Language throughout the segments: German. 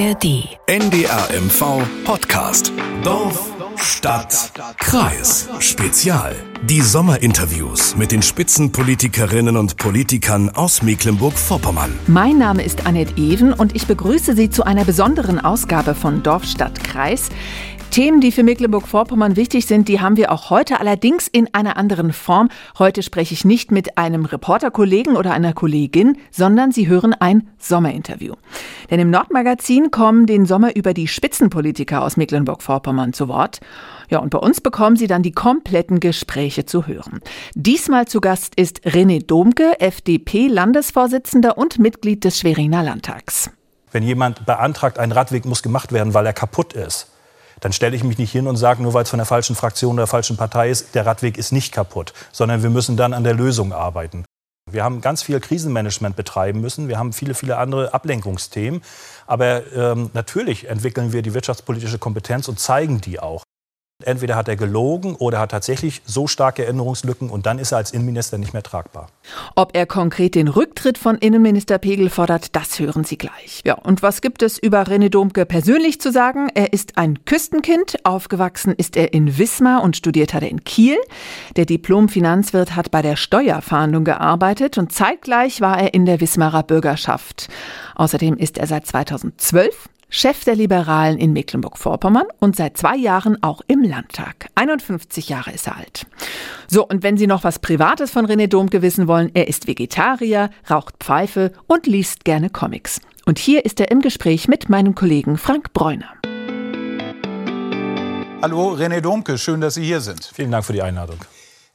ARD. NDR MV Podcast. Dorf, Stadt, Kreis. Spezial. Die Sommerinterviews mit den Spitzenpolitikerinnen und Politikern aus Mecklenburg-Vorpommern. Mein Name ist Annette Even und ich begrüße Sie zu einer besonderen Ausgabe von Dorf, Stadt, Kreis. Themen, die für Mecklenburg-Vorpommern wichtig sind, die haben wir auch heute, allerdings in einer anderen Form. Heute spreche ich nicht mit einem Reporterkollegen oder einer Kollegin, sondern Sie hören ein Sommerinterview. Denn im Nordmagazin kommen den Sommer über die Spitzenpolitiker aus Mecklenburg-Vorpommern zu Wort. Ja, und bei uns bekommen Sie dann die kompletten Gespräche zu hören. Diesmal zu Gast ist René Domke, FDP-Landesvorsitzender und Mitglied des Schweriner Landtags. Wenn jemand beantragt, ein Radweg muss gemacht werden, weil er kaputt ist, dann stelle ich mich nicht hin und sage, nur weil es von der falschen Fraktion oder der falschen Partei ist, der Radweg ist nicht kaputt, sondern wir müssen dann an der Lösung arbeiten. Wir haben ganz viel Krisenmanagement betreiben müssen. Wir haben viele, viele andere Ablenkungsthemen. Aber ähm, natürlich entwickeln wir die wirtschaftspolitische Kompetenz und zeigen die auch. Entweder hat er gelogen oder hat tatsächlich so starke Erinnerungslücken und dann ist er als Innenminister nicht mehr tragbar. Ob er konkret den Rücktritt von Innenminister Pegel fordert, das hören Sie gleich. Ja, und was gibt es über René Domke persönlich zu sagen? Er ist ein Küstenkind, aufgewachsen ist er in Wismar und studiert hat er in Kiel. Der Diplom-Finanzwirt hat bei der Steuerfahndung gearbeitet und zeitgleich war er in der Wismarer Bürgerschaft. Außerdem ist er seit 2012 Chef der Liberalen in Mecklenburg-Vorpommern und seit zwei Jahren auch im Landtag. 51 Jahre ist er alt. So, und wenn Sie noch was Privates von René Domke wissen wollen, er ist Vegetarier, raucht Pfeife und liest gerne Comics. Und hier ist er im Gespräch mit meinem Kollegen Frank Bräuner. Hallo, René Domke, schön, dass Sie hier sind. Vielen Dank für die Einladung.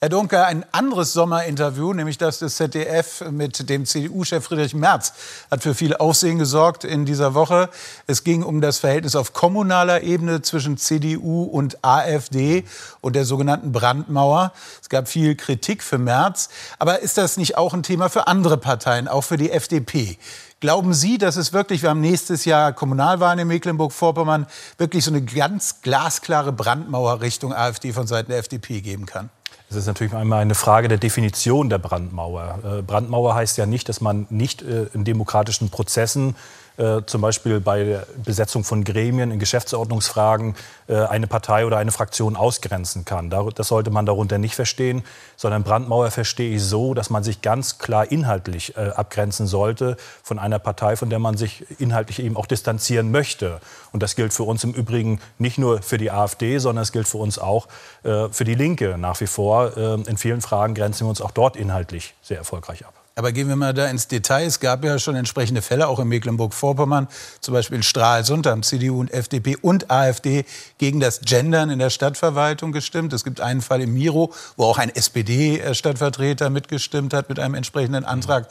Herr Dunker, ein anderes Sommerinterview, nämlich das des ZDF mit dem CDU-Chef Friedrich Merz, hat für viel Aufsehen gesorgt in dieser Woche. Es ging um das Verhältnis auf kommunaler Ebene zwischen CDU und AfD und der sogenannten Brandmauer. Es gab viel Kritik für Merz. Aber ist das nicht auch ein Thema für andere Parteien, auch für die FDP? Glauben Sie, dass es wirklich, wir haben nächstes Jahr Kommunalwahlen in Mecklenburg-Vorpommern, wirklich so eine ganz glasklare Brandmauer Richtung AfD von Seiten der FDP geben kann? Es ist natürlich einmal eine Frage der Definition der Brandmauer. Äh, Brandmauer heißt ja nicht, dass man nicht äh, in demokratischen Prozessen äh, zum Beispiel bei der Besetzung von Gremien in Geschäftsordnungsfragen äh, eine Partei oder eine Fraktion ausgrenzen kann. Das sollte man darunter nicht verstehen, sondern Brandmauer verstehe ich so, dass man sich ganz klar inhaltlich äh, abgrenzen sollte von einer Partei, von der man sich inhaltlich eben auch distanzieren möchte. Und das gilt für uns im Übrigen nicht nur für die AfD, sondern es gilt für uns auch äh, für die Linke nach wie vor. Äh, in vielen Fragen grenzen wir uns auch dort inhaltlich sehr erfolgreich ab. Aber gehen wir mal da ins Detail. Es gab ja schon entsprechende Fälle, auch in Mecklenburg-Vorpommern, zum Beispiel in Stralsund, haben CDU und FDP und AfD gegen das Gendern in der Stadtverwaltung gestimmt. Es gibt einen Fall im Miro, wo auch ein SPD-Stadtvertreter mitgestimmt hat mit einem entsprechenden Antrag.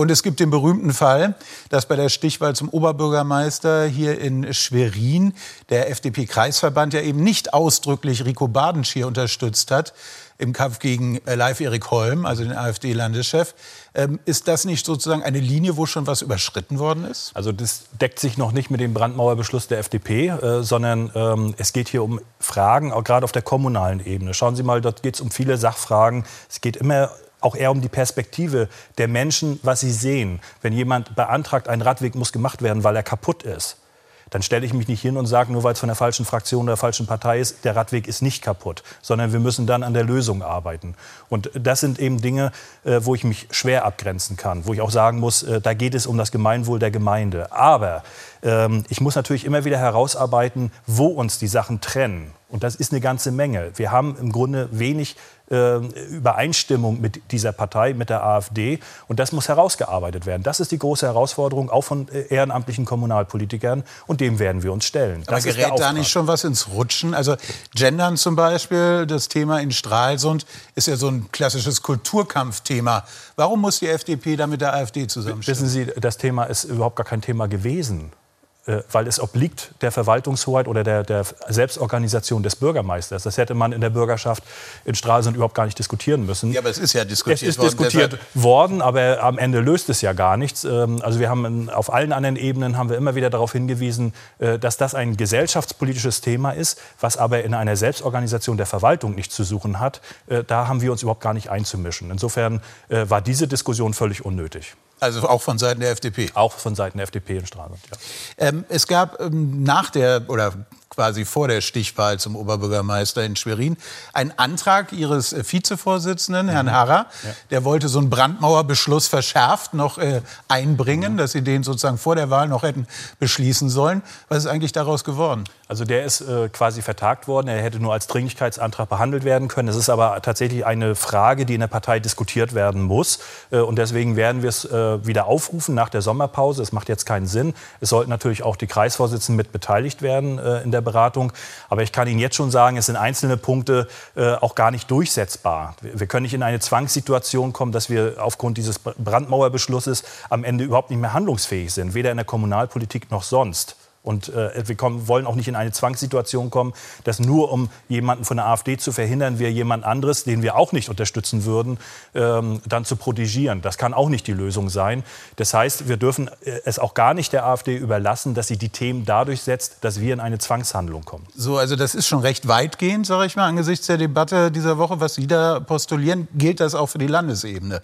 Und es gibt den berühmten Fall, dass bei der Stichwahl zum Oberbürgermeister hier in Schwerin der FDP-Kreisverband ja eben nicht ausdrücklich Rico Badenschier unterstützt hat, im Kampf gegen äh, Live Erik Holm, also den AfD-Landeschef. Ähm, ist das nicht sozusagen eine Linie, wo schon was überschritten worden ist? Also das deckt sich noch nicht mit dem Brandmauerbeschluss der FDP, äh, sondern ähm, es geht hier um Fragen, auch gerade auf der kommunalen Ebene. Schauen Sie mal, dort geht es um viele Sachfragen. Es geht immer auch eher um die Perspektive der Menschen, was sie sehen. Wenn jemand beantragt, ein Radweg muss gemacht werden, weil er kaputt ist, dann stelle ich mich nicht hin und sage, nur weil es von der falschen Fraktion oder der falschen Partei ist, der Radweg ist nicht kaputt, sondern wir müssen dann an der Lösung arbeiten. Und das sind eben Dinge, äh, wo ich mich schwer abgrenzen kann, wo ich auch sagen muss, äh, da geht es um das Gemeinwohl der Gemeinde. Aber ähm, ich muss natürlich immer wieder herausarbeiten, wo uns die Sachen trennen. Und das ist eine ganze Menge. Wir haben im Grunde wenig äh, Übereinstimmung mit dieser Partei, mit der AfD. Und das muss herausgearbeitet werden. Das ist die große Herausforderung, auch von äh, ehrenamtlichen Kommunalpolitikern. Und dem werden wir uns stellen. Das Aber gerät da nicht schon was ins Rutschen? Also Gendern zum Beispiel, das Thema in Stralsund, ist ja so ein klassisches Kulturkampfthema. Warum muss die FDP da mit der AfD zusammenstimmen? Wissen Sie, das Thema ist überhaupt gar kein Thema gewesen. Äh, weil es obliegt der Verwaltungshoheit oder der, der, Selbstorganisation des Bürgermeisters. Das hätte man in der Bürgerschaft in Stralsund überhaupt gar nicht diskutieren müssen. Ja, aber es ist ja diskutiert worden. Es ist worden, diskutiert worden, aber am Ende löst es ja gar nichts. Ähm, also wir haben auf allen anderen Ebenen haben wir immer wieder darauf hingewiesen, äh, dass das ein gesellschaftspolitisches Thema ist, was aber in einer Selbstorganisation der Verwaltung nichts zu suchen hat. Äh, da haben wir uns überhaupt gar nicht einzumischen. Insofern war diese Diskussion völlig unnötig. Also auch von Seiten der FDP? Auch von Seiten der FDP in Stralsund, ja. Ähm, es gab ähm, nach der, oder quasi vor der Stichwahl zum Oberbürgermeister in Schwerin, einen Antrag Ihres äh, Vizevorsitzenden, Herrn mhm. Harrer. Ja. Der wollte so einen Brandmauerbeschluss verschärft noch äh, einbringen, mhm. dass Sie den sozusagen vor der Wahl noch hätten beschließen sollen. Was ist eigentlich daraus geworden? Also der ist äh, quasi vertagt worden. Er hätte nur als Dringlichkeitsantrag behandelt werden können. Es ist aber tatsächlich eine Frage, die in der Partei diskutiert werden muss. Äh, und deswegen werden wir es äh, wieder aufrufen nach der Sommerpause. Es macht jetzt keinen Sinn. Es sollten natürlich auch die Kreisvorsitzenden mit beteiligt werden äh, in der Beratung. Aber ich kann Ihnen jetzt schon sagen, es sind einzelne Punkte äh, auch gar nicht durchsetzbar. Wir können nicht in eine Zwangssituation kommen, dass wir aufgrund dieses Brandmauerbeschlusses am Ende überhaupt nicht mehr handlungsfähig sind, weder in der Kommunalpolitik noch sonst. Und äh, wir kommen, wollen auch nicht in eine Zwangssituation kommen, dass nur um jemanden von der AfD zu verhindern, wir jemand anderes, den wir auch nicht unterstützen würden, ähm, dann zu protegieren. Das kann auch nicht die Lösung sein. Das heißt, wir dürfen äh, es auch gar nicht der AfD überlassen, dass sie die Themen dadurch setzt, dass wir in eine Zwangshandlung kommen. So, also das ist schon recht weitgehend, sage ich mal, angesichts der Debatte dieser Woche, was Sie da postulieren. Gilt das auch für die Landesebene?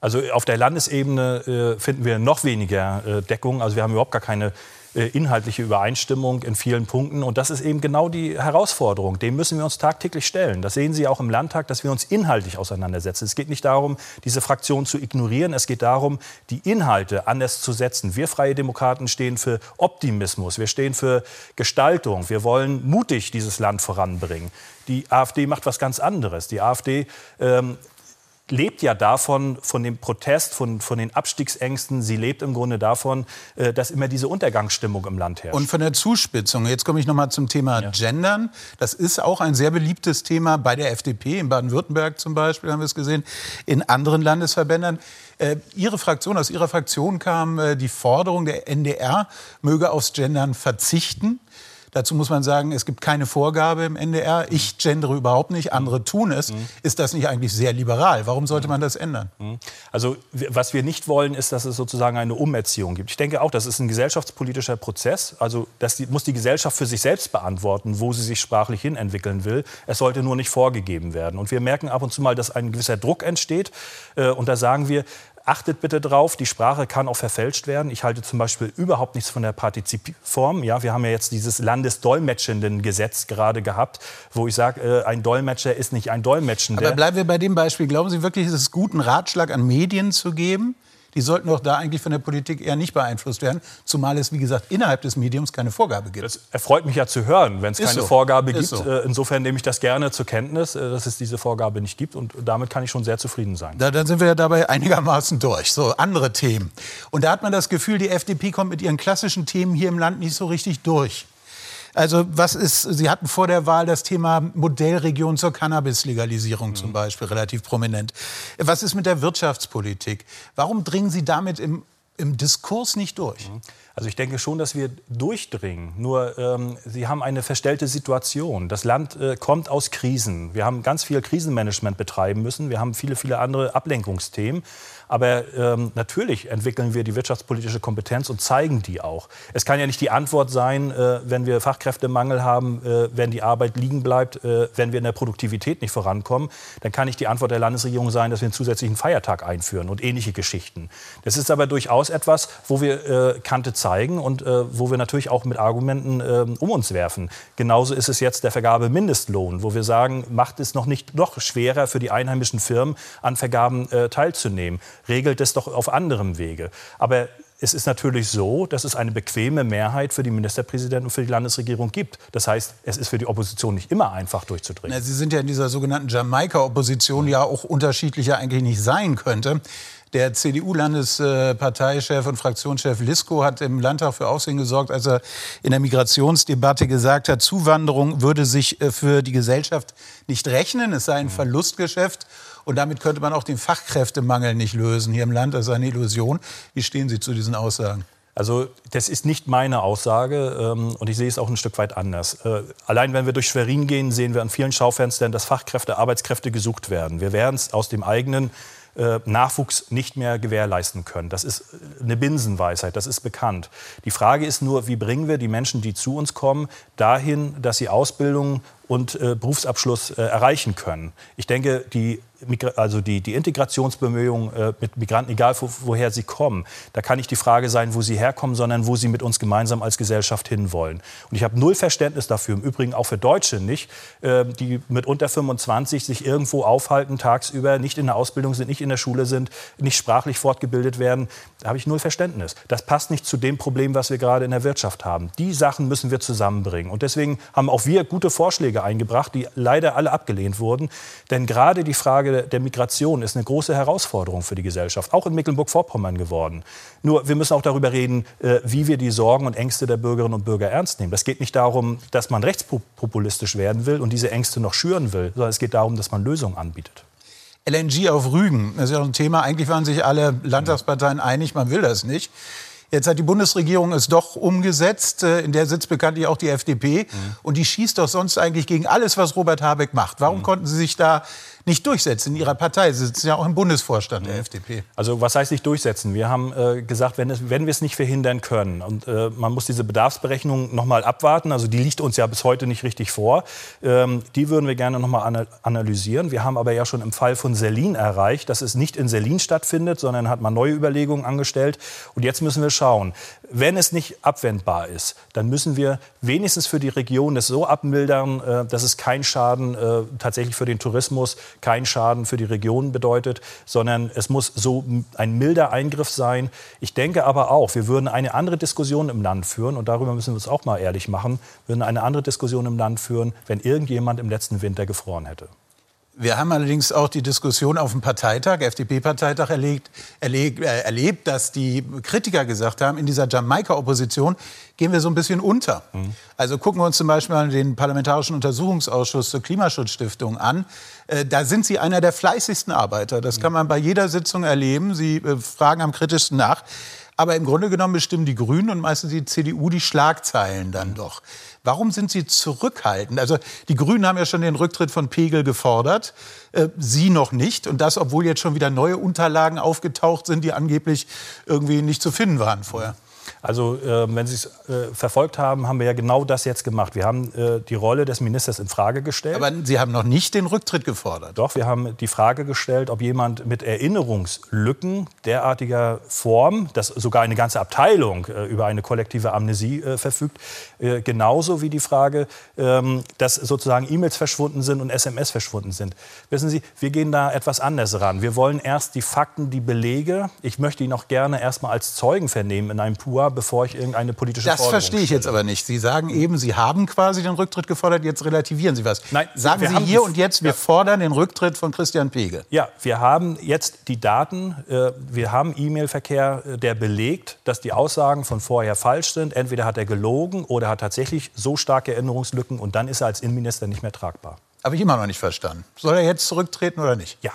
Also auf der Landesebene äh, finden wir noch weniger äh, Deckung. Also wir haben überhaupt gar keine inhaltliche Übereinstimmung in vielen Punkten. Und das ist eben genau die Herausforderung. Dem müssen wir uns tagtäglich stellen. Das sehen Sie auch im Landtag, dass wir uns inhaltlich auseinandersetzen. Es geht nicht darum, diese Fraktion zu ignorieren. Es geht darum, die Inhalte anders zu setzen. Wir Freie Demokraten stehen für Optimismus. Wir stehen für Gestaltung. Wir wollen mutig dieses Land voranbringen. Die AfD macht was ganz anderes. Die AfD ähm, lebt ja davon, von dem Protest, von, von den Abstiegsängsten. Sie lebt im Grunde davon, äh, dass immer diese Untergangsstimmung im Land herrscht. Und von der Zuspitzung. Jetzt komme ich noch mal zum Thema ja. Gendern. Das ist auch ein sehr beliebtes Thema bei der FDP. In Baden-Württemberg zum Beispiel haben wir es gesehen. In anderen Landesverbänden. Äh, Ihre Fraktion, aus Ihrer Fraktion kam äh, die Forderung, der NDR möge aufs Gendern verzichten. Dazu muss man sagen, es gibt keine Vorgabe im NDR. Ich gendere überhaupt nicht, andere tun es. Mhm. Ist das nicht eigentlich sehr liberal? Warum sollte man das ändern? Mhm. Also was wir nicht wollen, ist, dass es sozusagen eine Umerziehung gibt. Ich denke auch, das ist ein gesellschaftspolitischer Prozess. Also das muss die Gesellschaft für sich selbst beantworten, wo sie sich sprachlich hin entwickeln will. Es sollte nur nicht vorgegeben werden. Und wir merken ab und zu mal, dass ein gewisser Druck entsteht. Äh, und da sagen wir, achtet bitte drauf, die Sprache kann auch verfälscht werden. Ich halte zum Beispiel überhaupt nichts von der Partizipform. Ja, wir haben ja jetzt dieses landesdolmetschenden Gesetz gerade gehabt, wo ich sage, äh, ein Dolmetscher ist nicht ein Dolmetschender. Aber bleiben wir bei dem Beispiel. Glauben Sie wirklich, ist es gut, einen Ratschlag an Medien zu geben? Die sollten doch da eigentlich von der Politik eher nicht beeinflusst werden, zumal es, wie gesagt, innerhalb des Mediums keine Vorgabe gibt. Das erfreut mich ja zu hören, wenn es keine so. Vorgabe gibt. So. Äh, insofern nehme ich das gerne zur Kenntnis, äh, dass es diese Vorgabe nicht gibt und damit kann ich schon sehr zufrieden sein. Da, dann sind wir ja dabei einigermaßen durch. So, andere Themen. Und da hat man das Gefühl, die FDP kommt mit ihren klassischen Themen hier im Land nicht so richtig durch. Also was ist, Sie hatten vor der Wahl das Thema Modellregion zur Cannabis-Legalisierung mhm. zum Beispiel relativ prominent. Was ist mit der Wirtschaftspolitik? Warum dringen Sie damit im, im Diskurs nicht durch? Mhm. Also ich denke schon, dass wir durchdringen. Nur ähm, Sie haben eine verstellte Situation. Das Land äh, kommt aus Krisen. Wir haben ganz viel Krisenmanagement betreiben müssen. Wir haben viele, viele andere Ablenkungsthemen. Aber ähm, natürlich entwickeln wir die wirtschaftspolitische Kompetenz und zeigen die auch. Es kann ja nicht die Antwort sein, äh, wenn wir Fachkräftemangel haben, äh, wenn die Arbeit liegen bleibt, äh, wenn wir in der Produktivität nicht vorankommen. Dann kann nicht die Antwort der Landesregierung sein, dass wir einen zusätzlichen Feiertag einführen und ähnliche Geschichten. Das ist aber durchaus etwas, wo wir äh, Kante zeigen und äh, wo wir natürlich auch mit Argumenten äh, um uns werfen. Genauso ist es jetzt der Vergabe-Mindestlohn, wo wir sagen, macht es noch nicht noch schwerer für die einheimischen Firmen an Vergaben teilzunehmen regelt es doch auf anderem Wege. Aber es ist natürlich so, dass es eine bequeme Mehrheit für die Ministerpräsidenten und für die Landesregierung gibt. Das heißt, es ist für die Opposition nicht immer einfach durchzudringen. Sie sind ja in dieser sogenannten Jamaika-Opposition ja auch unterschiedlicher eigentlich nicht sein könnte. Der CDU-Landesparteichef und Fraktionschef Lisko hat im Landtag für Aufsehen gesorgt, als er in der Migrationsdebatte gesagt hat, Zuwanderung würde sich äh, für die Gesellschaft nicht rechnen, es sei ein Verlustgeschäft. Und damit könnte man auch den Fachkräftemangel nicht lösen hier im Land. Das ist eine Illusion. Wie stehen Sie zu diesen Aussagen? Also das ist nicht meine Aussage ähm, und ich sehe es auch ein Stück weit anders. Äh, allein wenn wir durch Schwerin gehen, sehen wir an vielen Schaufenstern, dass Fachkräfte, Arbeitskräfte gesucht werden. Wir werden es aus dem eigenen äh, Nachwuchs nicht mehr gewährleisten können. Das ist eine Binsenweisheit, das ist bekannt. Die Frage ist nur, wie bringen wir die Menschen, die zu uns kommen, dahin, dass sie Ausbildung und äh, Berufsabschluss äh, erreichen können. Ich denke, die also die, die Integrationsbemühungen äh, mit Migranten, egal wo, woher sie kommen, da kann nicht die Frage sein, wo sie herkommen, sondern wo sie mit uns gemeinsam als Gesellschaft hinwollen. Und ich habe null Verständnis dafür, im Übrigen auch für Deutsche nicht, äh, die mit unter 25 sich irgendwo aufhalten tagsüber, nicht in der Ausbildung sind, nicht in der Schule sind, nicht sprachlich fortgebildet werden. Da habe ich null Verständnis. Das passt nicht zu dem Problem, was wir gerade in der Wirtschaft haben. Die Sachen müssen wir zusammenbringen. Und deswegen haben auch wir gute Vorschläge eingebracht, die leider alle abgelehnt wurden. Denn gerade die Frage der Migration ist eine große Herausforderung für die Gesellschaft, auch in Mecklenburg-Vorpommern geworden. Nur wir müssen auch darüber reden, äh, wie wir die Sorgen und Ängste der Bürgerinnen und Bürger ernst nehmen. Das geht nicht darum, dass man rechtspopulistisch werden will und diese Ängste noch schüren will, sondern es geht darum, dass man Lösungen anbietet. LNG auf Rügen, das ist ja ein Thema. Eigentlich waren sich alle Landtagsparteien einig, man will das nicht. Jetzt hat die Bundesregierung es doch umgesetzt. Äh, in der sitzt bekanntlich auch die FDP. Mhm. Und die schießt doch sonst eigentlich gegen alles, was Robert Habeck macht. Warum mhm. konnten Sie sich da nicht durchsetzen in Ihrer Partei. Sie sitzen ja auch im Bundesvorstand der. FDP. Also was heißt nicht durchsetzen? Wir haben äh, gesagt, wenn, es, wenn wir es nicht verhindern können und äh, man muss diese Bedarfsberechnung noch mal abwarten, also die liegt uns ja bis heute nicht richtig vor, ähm, die würden wir gerne noch mal analysieren. Wir haben aber ja schon im Fall von Selin erreicht, dass es nicht in Selin stattfindet, sondern hat man neue Überlegungen angestellt. Und jetzt müssen wir schauen, wenn es nicht abwendbar ist, dann müssen wir wenigstens für die Region das so abmildern, äh, dass es keinen Schaden äh, tatsächlich für den Tourismus, keinen Schaden für die Region bedeutet, sondern es muss so ein milder Eingriff sein. Ich denke aber auch, wir würden eine andere Diskussion im Land führen, und darüber müssen wir uns auch mal ehrlich machen, würden eine andere Diskussion im Land führen, wenn irgendjemand im letzten Winter gefroren hätte. Wir haben allerdings auch die Diskussion auf dem Parteitag, FDP-Parteitag erlebt, erlebt, äh, erlebt, dass die Kritiker gesagt haben, in dieser Jamaika-Opposition gehen wir so ein bisschen unter. Mhm. Also gucken wir uns zum Beispiel mal den Parlamentarischen Untersuchungsausschuss zur Klimaschutzstiftung an. Äh, da sind Sie einer der fleißigsten Arbeiter. Das kann man bei jeder Sitzung erleben. Sie äh, fragen am kritischsten nach. Aber im Grunde genommen bestimmen die Grünen und meistens die CDU die Schlagzeilen dann mhm. doch. Warum sind Sie zurückhaltend? Also die Grünen haben ja schon den Rücktritt von Pegel gefordert, äh, Sie noch nicht. Und das, obwohl jetzt schon wieder neue Unterlagen aufgetaucht sind, die angeblich irgendwie nicht zu finden waren vorher. Also äh, wenn Sie es äh, verfolgt haben, haben wir ja genau das jetzt gemacht. Wir haben äh, die Rolle des Ministers in Frage gestellt. Aber Sie haben noch nicht den Rücktritt gefordert. Doch, wir haben die Frage gestellt, ob jemand mit Erinnerungslücken derartiger Form, dass sogar eine ganze Abteilung äh, über eine kollektive Amnesie äh, verfügt, äh, genauso wie die Frage, ähm, dass sozusagen E-Mails verschwunden sind und SMS verschwunden sind. Wissen Sie, wir gehen da etwas anders ran. Wir wollen erst die Fakten, die Belege. Ich möchte ihn auch gerne erstmal als Zeugen vernehmen in einem PUA bevor ich irgendeine politische das Forderung Das verstehe ich stelle. jetzt aber nicht. Sie sagen eben, Sie haben quasi den Rücktritt gefordert, jetzt relativieren Sie was. Nein, sagen Sie hier und jetzt, wir ja. fordern den Rücktritt von Christian Pege. Ja, wir haben jetzt die Daten, äh, wir haben E-Mail-Verkehr, äh, der belegt, dass die Aussagen von vorher falsch sind. Entweder hat er gelogen oder hat tatsächlich so starke Erinnerungslücken und dann ist er als Innenminister nicht mehr tragbar. Habe ich immer noch nicht verstanden. Soll er jetzt zurücktreten oder nicht? Ja.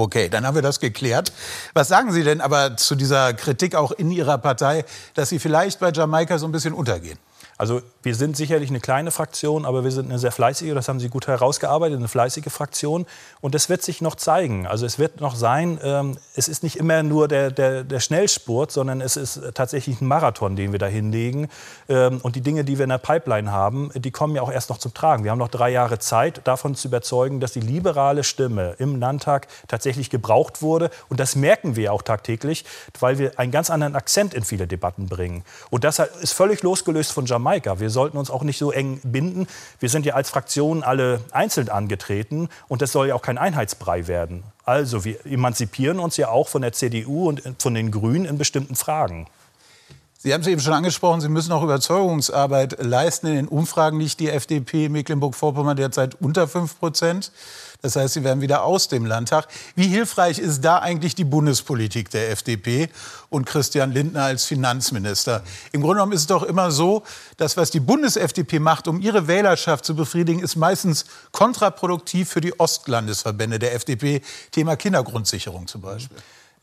Okay, dann haben wir das geklärt. Was sagen Sie denn aber zu dieser Kritik auch in Ihrer Partei, dass Sie vielleicht bei Jamaika so ein bisschen untergehen? Also wir sind sicherlich eine kleine Fraktion, aber wir sind eine sehr fleißige, das haben Sie gut herausgearbeitet, eine fleißige Fraktion. Und das wird sich noch zeigen. Also es wird noch sein, ähm, es ist nicht immer nur der, der, der, Schnellspurt, sondern es ist tatsächlich ein Marathon, den wir da hinlegen. Ähm, und die Dinge, die wir in der Pipeline haben, die kommen ja auch erst noch zum Tragen. Wir haben noch drei Jahre Zeit, davon zu überzeugen, dass die liberale Stimme im Landtag tatsächlich gebraucht wurde. Und das merken wir auch tagtäglich, weil wir einen ganz anderen Akzent in viele Debatten bringen. Und das ist völlig losgelöst von Jamaika. Jamaika. Wir sollten uns auch nicht so eng binden. Wir sind ja als Fraktion alle einzeln angetreten und das soll ja auch kein Einheitsbrei werden. Also wir emanzipieren uns ja auch von der CDU und von den Grünen in bestimmten Fragen. Sie haben es eben schon angesprochen, Sie müssen auch Überzeugungsarbeit leisten. In den Umfragen liegt die FDP Mecklenburg-Vorpommern derzeit unter 5 Prozent. Das heißt, Sie werden wieder aus dem Landtag. Wie hilfreich ist da eigentlich die Bundespolitik der FDP und Christian Lindner als Finanzminister? Im Grunde genommen ist es doch immer so, dass was die Bundes-FDP macht, um ihre Wählerschaft zu befriedigen, ist meistens kontraproduktiv für die Ostlandesverbände der FDP. Thema Kindergrundsicherung zum Beispiel.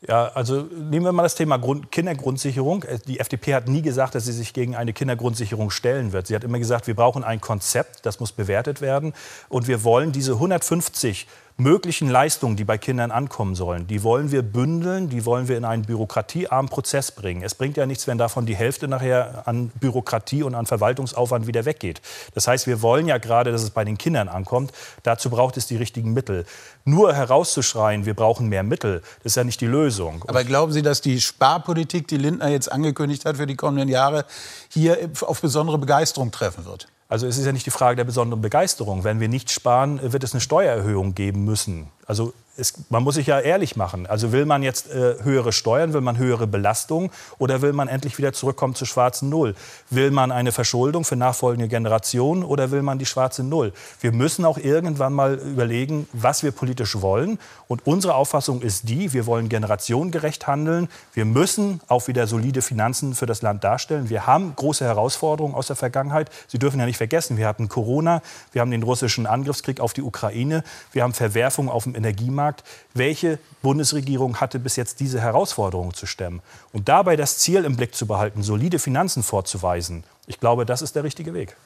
Ja, also nehmen wir mal das Thema Grund Kindergrundsicherung. Äh, die FDP hat nie gesagt, dass sie sich gegen eine Kindergrundsicherung stellen wird. Sie hat immer gesagt, wir brauchen ein Konzept, das muss bewertet werden. Und wir wollen diese 150 möglichen Leistungen, die bei Kindern ankommen sollen, die wollen wir bündeln, die wollen wir in einen bürokratiearmen Prozess bringen. Es bringt ja nichts, wenn davon die Hälfte nachher an Bürokratie und an Verwaltungsaufwand wieder weggeht. Das heißt, wir wollen ja gerade, dass es bei den Kindern ankommt. Dazu braucht es die richtigen Mittel. Nur herauszuschreien, wir brauchen mehr Mittel, das ist ja nicht die Lösung. Aber glauben Sie, dass die Sparpolitik, die Lindner jetzt angekündigt hat für die kommenden Jahre, hier auf besondere Begeisterung treffen wird? Also es ist ja nicht die Frage der besonderen Begeisterung. Wenn wir nicht sparen, wird es eine Steuererhöhung geben müssen. Also es, man muss sich ja ehrlich machen. Also will man jetzt äh, höhere Steuern, will man höhere Belastung oder will man endlich wieder zurückkommen zur schwarzen Null? Will man eine Verschuldung für nachfolgende Generationen oder will man die schwarze Null? Wir müssen auch irgendwann mal überlegen, was wir politisch wollen. Und unsere Auffassung ist die, wir wollen generationengerecht handeln. Wir müssen auch wieder solide Finanzen für das Land darstellen. Wir haben große Herausforderungen aus der Vergangenheit. Sie dürfen ja nicht vergessen, wir hatten Corona, wir haben den russischen Angriffskrieg auf die Ukraine, wir haben Verwerfungen auf dem Energiemarkt welche Bundesregierung hatte bis jetzt diese Herausforderung zu stemmen. Und dabei das Ziel im Blick zu behalten, solide Finanzen vorzuweisen, ich glaube, das ist der richtige Weg.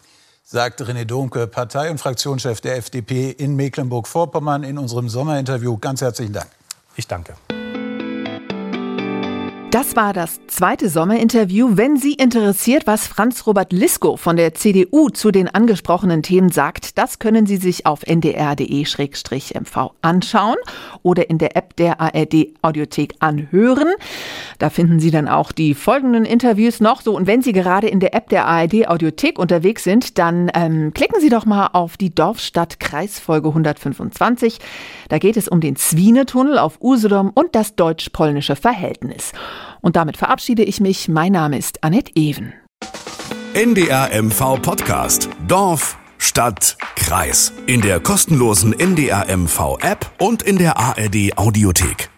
Sagt René Domke, Partei- und Fraktionschef der FDP in Mecklenburg-Vorpommern in unserem Sommerinterview. Ganz herzlichen Dank. Ich danke. Das war das zweite Sommerinterview. Wenn Sie interessiert, was Franz Robert Lisko von der CDU zu den angesprochenen Themen sagt, das können Sie sich auf ndr.de-mv anschauen oder in der App der ARD Audiothek anhören. Da finden Sie dann auch die folgenden Interviews noch so. Und wenn Sie gerade in der App der ARD Audiothek unterwegs sind, dann ähm, klicken Sie doch mal auf die Dorfstadt-Kreisfolge 125. Da geht es um den Zwienetunnel auf Usedom und das deutsch-polnische Verhältnis. Und damit verabschiede ich mich. Mein Name ist Annette Ewen. NDR MV Podcast. Dorf, Stadt, Kreis. In der kostenlosen NDR MV App und in der ARD Audiothek.